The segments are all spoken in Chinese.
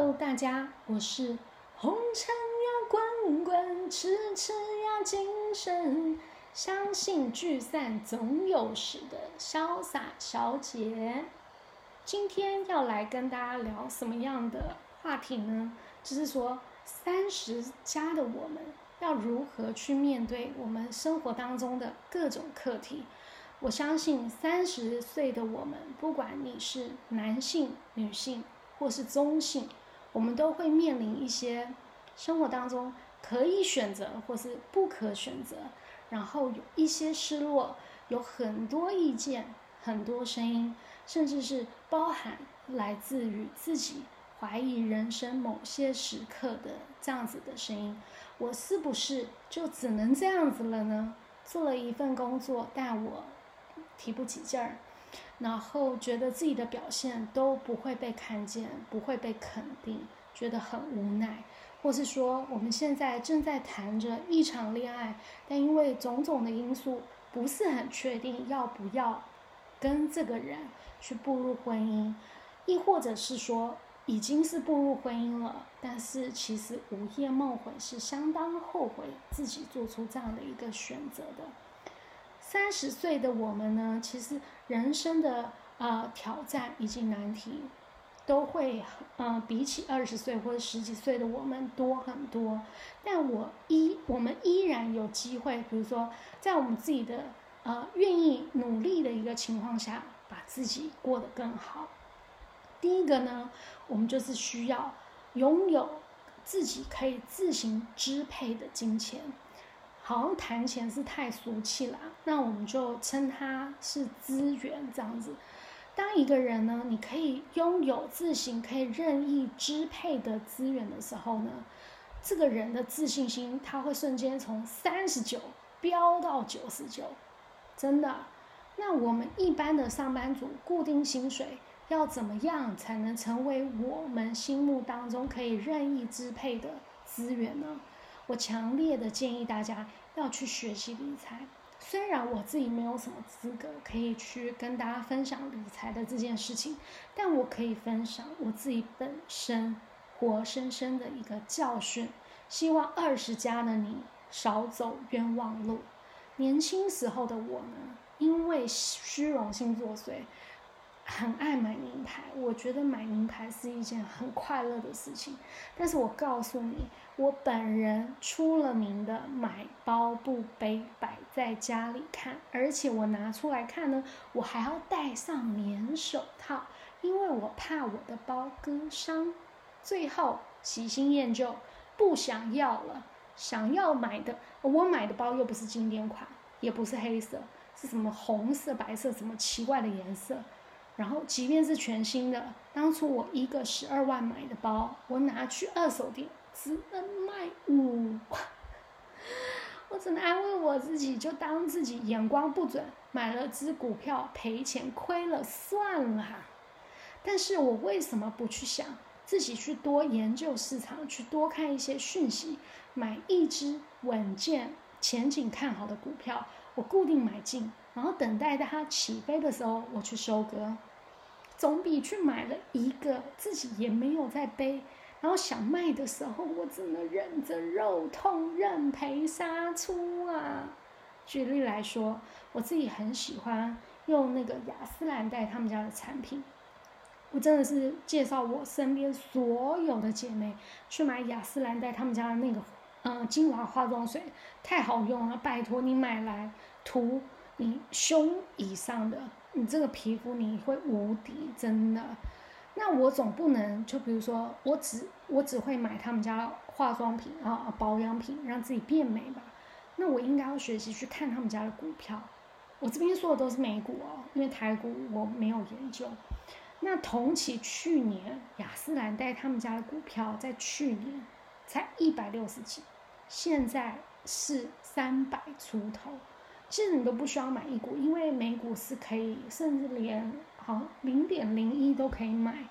Hello，大家，我是红尘呀滚滚，痴痴呀精神，相信聚散总有时的潇洒小姐。今天要来跟大家聊什么样的话题呢？就是说，三十加的我们要如何去面对我们生活当中的各种课题。我相信三十岁的我们，不管你是男性、女性。或是中性，我们都会面临一些生活当中可以选择或是不可选择，然后有一些失落，有很多意见、很多声音，甚至是包含来自于自己怀疑人生某些时刻的这样子的声音。我是不是就只能这样子了呢？做了一份工作，但我提不起劲儿。然后觉得自己的表现都不会被看见，不会被肯定，觉得很无奈，或是说我们现在正在谈着一场恋爱，但因为种种的因素不是很确定要不要跟这个人去步入婚姻，亦或者是说已经是步入婚姻了，但是其实午夜梦回是相当后悔自己做出这样的一个选择的。三十岁的我们呢，其实人生的呃挑战以及难题，都会呃比起二十岁或者十几岁的我们多很多。但我依我们依然有机会，比如说在我们自己的呃愿意努力的一个情况下，把自己过得更好。第一个呢，我们就是需要拥有自己可以自行支配的金钱。好像谈钱是太俗气了，那我们就称它是资源这样子。当一个人呢，你可以拥有自行可以任意支配的资源的时候呢，这个人的自信心他会瞬间从三十九飙到九十九，真的。那我们一般的上班族固定薪水要怎么样才能成为我们心目当中可以任意支配的资源呢？我强烈的建议大家要去学习理财。虽然我自己没有什么资格可以去跟大家分享理财的这件事情，但我可以分享我自己本身活生生的一个教训。希望二十加的你少走冤枉路。年轻时候的我呢，因为虚荣心作祟。很爱买名牌，我觉得买名牌是一件很快乐的事情。但是我告诉你，我本人出了名的买包不背，摆在家里看，而且我拿出来看呢，我还要戴上棉手套，因为我怕我的包割伤。最后喜新厌旧，不想要了，想要买的，我买的包又不是经典款，也不是黑色，是什么红色、白色，什么奇怪的颜色。然后，即便是全新的，当初我一个十二万买的包，我拿去二手店只能卖五万，我只能安慰我自己，就当自己眼光不准，买了只股票赔钱亏了算了。但是我为什么不去想自己去多研究市场，去多看一些讯息，买一只稳健、前景看好的股票，我固定买进，然后等待它起飞的时候，我去收割。总比去买了一个自己也没有在背，然后想卖的时候，我只能忍着肉痛认赔杀出啊！举例来说，我自己很喜欢用那个雅诗兰黛他们家的产品，我真的是介绍我身边所有的姐妹去买雅诗兰黛他们家的那个嗯精华化妆水，太好用了，拜托你买来涂你胸以上的。你这个皮肤你会无敌，真的。那我总不能就比如说，我只我只会买他们家化妆品啊保养品，让自己变美吧。那我应该要学习去看他们家的股票。我这边说的都是美股哦，因为台股我没有研究。那同期去年雅诗兰黛他们家的股票在去年才一百六十几，现在是三百出头。其实你都不需要买一股，因为每股是可以，甚至连好零点零一都可以买，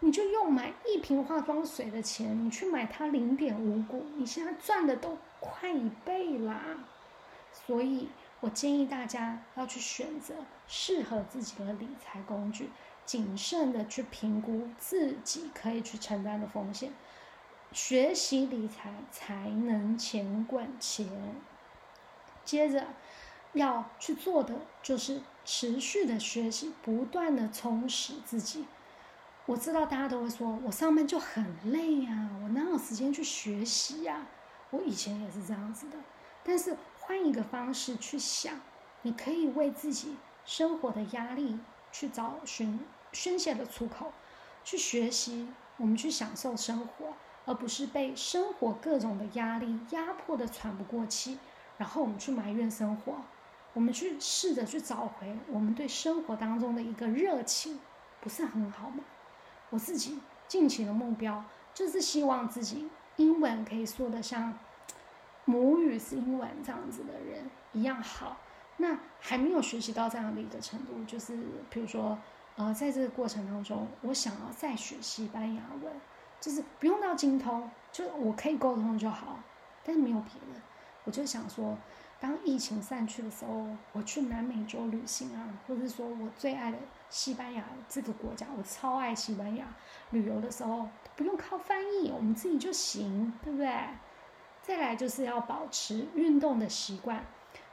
你就用买一瓶化妆水的钱，你去买它零点五股，你现在赚的都快一倍啦。所以我建议大家要去选择适合自己的理财工具，谨慎的去评估自己可以去承担的风险，学习理财才能钱滚钱。接着要去做的就是持续的学习，不断的充实自己。我知道大家都会说，我上班就很累呀，我哪有时间去学习呀？我以前也是这样子的。但是换一个方式去想，你可以为自己生活的压力去找寻宣泄的出口，去学习，我们去享受生活，而不是被生活各种的压力压迫的喘不过气，然后我们去埋怨生活。我们去试着去找回我们对生活当中的一个热情，不是很好吗？我自己近期的目标就是希望自己英文可以说的像母语是英文这样子的人一样好。那还没有学习到这样的一个程度，就是比如说，呃，在这个过程当中，我想要再学西班牙文，就是不用到精通，就我可以沟通就好，但是没有别的。我就想说，当疫情散去的时候，我去南美洲旅行啊，或者说我最爱的。西班牙这个国家，我超爱西班牙。旅游的时候不用靠翻译，我们自己就行，对不对？再来就是要保持运动的习惯。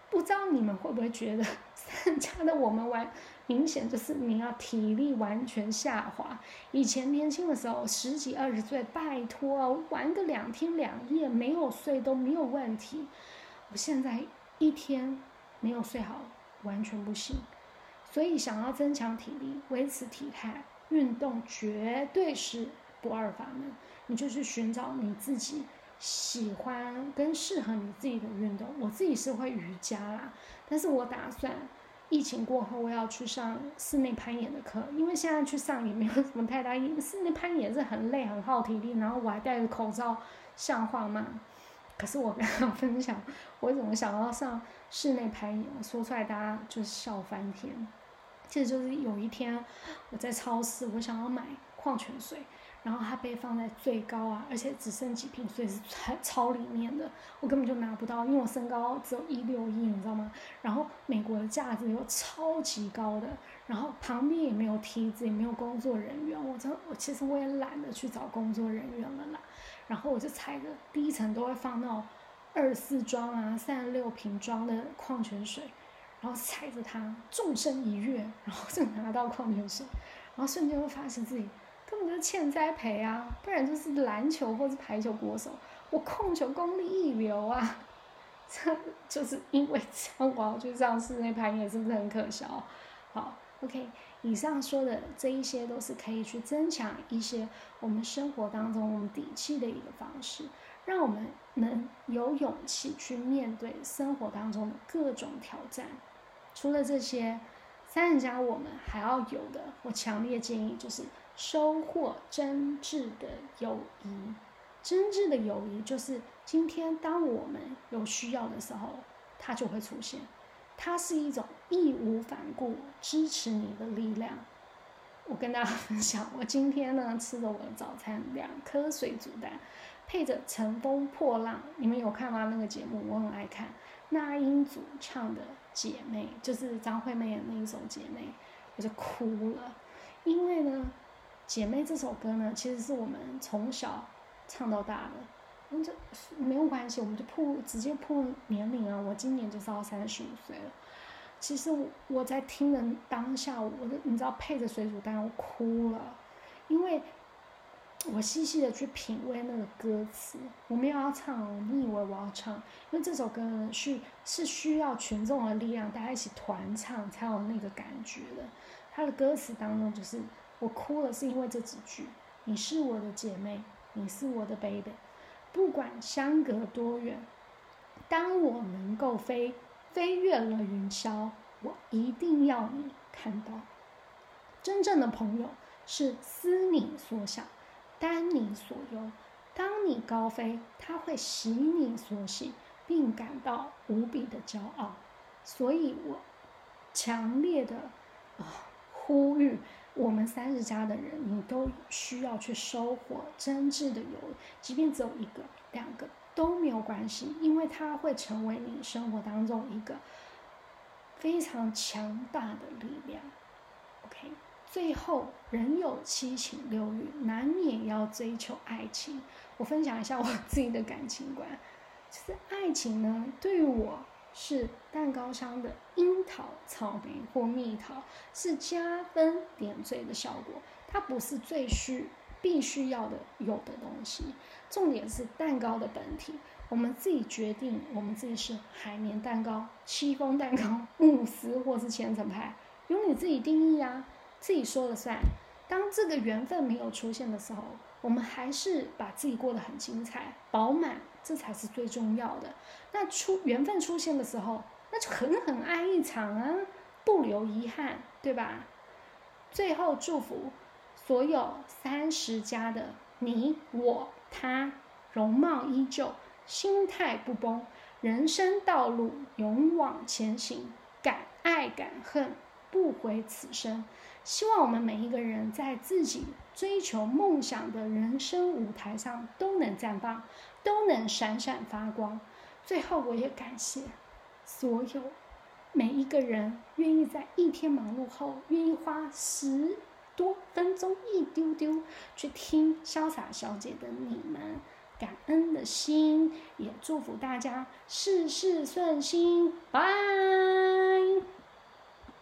不知道你们会不会觉得，参加的我们玩，明显就是你要体力完全下滑。以前年轻的时候，十几二十岁，拜托玩个两天两夜没有睡都没有问题。我现在一天没有睡好，完全不行。所以，想要增强体力、维持体态，运动绝对是不二法门。你就去寻找你自己喜欢跟适合你自己的运动。我自己是会瑜伽啦，但是我打算疫情过后我要去上室内攀岩的课，因为现在去上也没有什么太大意义。室内攀岩是很累、很耗体力，然后我还戴着口罩，像话吗？可是我刚刚分享，我怎么想要上室内攀岩，说出来大家就笑翻天。其实就是有一天，我在超市，我想要买矿泉水，然后它被放在最高啊，而且只剩几瓶水是超超里面的，我根本就拿不到，因为我身高只有一六一，你知道吗？然后美国的架子又超级高的，然后旁边也没有梯子，也没有工作人员，我真我其实我也懒得去找工作人员了啦。然后我就踩着第一层都会放那种二四装啊、三十六瓶装的矿泉水。然后踩着它，纵身一跃，然后就拿到矿泉水，然后瞬间会发现自己根本就是欠栽培啊，不然就是篮球或是排球国手，我控球功力一流啊，这就是因为这样，我要去上室内攀岩，是不是很可笑？好，OK，以上说的这一些都是可以去增强一些我们生活当中我们底气的一个方式。让我们能有勇气去面对生活当中的各种挑战。除了这些，三人家我们还要有的，我强烈建议就是收获真挚的友谊。真挚的友谊就是今天当我们有需要的时候，它就会出现。它是一种义无反顾支持你的力量。我跟大家分享，我今天呢吃了我的早餐，两颗水煮蛋。配着《乘风破浪》，你们有看吗？那个节目我很爱看。那英组唱的《姐妹》，就是张惠妹的那一首《姐妹》，我就哭了。因为呢，《姐妹》这首歌呢，其实是我们从小唱到大的。那就没有关系，我们就破直接破年龄啊！我今年就是要三十五岁了。其实我在听的当下，我的你知道配着水煮蛋，我哭了，因为。我细细的去品味那个歌词，我没有要唱，你以为我要唱？因为这首歌呢是是需要群众的力量，大家一起团唱才有那个感觉的。它的歌词当中就是我哭了，是因为这几句：你是我的姐妹，你是我的 baby，不管相隔多远，当我能够飞飞越了云霄，我一定要你看到。真正的朋友是思你所想。担你所忧，当你高飞，他会喜你所喜，并感到无比的骄傲。所以我强烈的啊呼吁我们三十家的人，你都需要去收获真挚的友谊，即便只有一个、两个都没有关系，因为它会成为你生活当中一个非常强大的力量。OK。最后人有七情六欲，难免要追求爱情。我分享一下我自己的感情观，其实爱情呢，对于我是蛋糕上的樱桃、草莓或蜜桃，是加分点缀的效果，它不是最需必须要的有的东西。重点是蛋糕的本体，我们自己决定，我们自己是海绵蛋糕、戚风蛋糕、慕斯或是千层派，由你自己定义啊。自己说了算。当这个缘分没有出现的时候，我们还是把自己过得很精彩、饱满，这才是最重要的。那出缘分出现的时候，那就狠狠爱一场啊，不留遗憾，对吧？最后祝福所有三十加的你、我、他，容貌依旧，心态不崩，人生道路勇往前行，敢爱敢恨，不悔此生。希望我们每一个人在自己追求梦想的人生舞台上都能绽放，都能闪闪发光。最后，我也感谢所有每一个人愿意在一天忙碌后，愿意花十多分钟一丢丢去听潇洒小姐的你们，感恩的心，也祝福大家事事顺心。拜。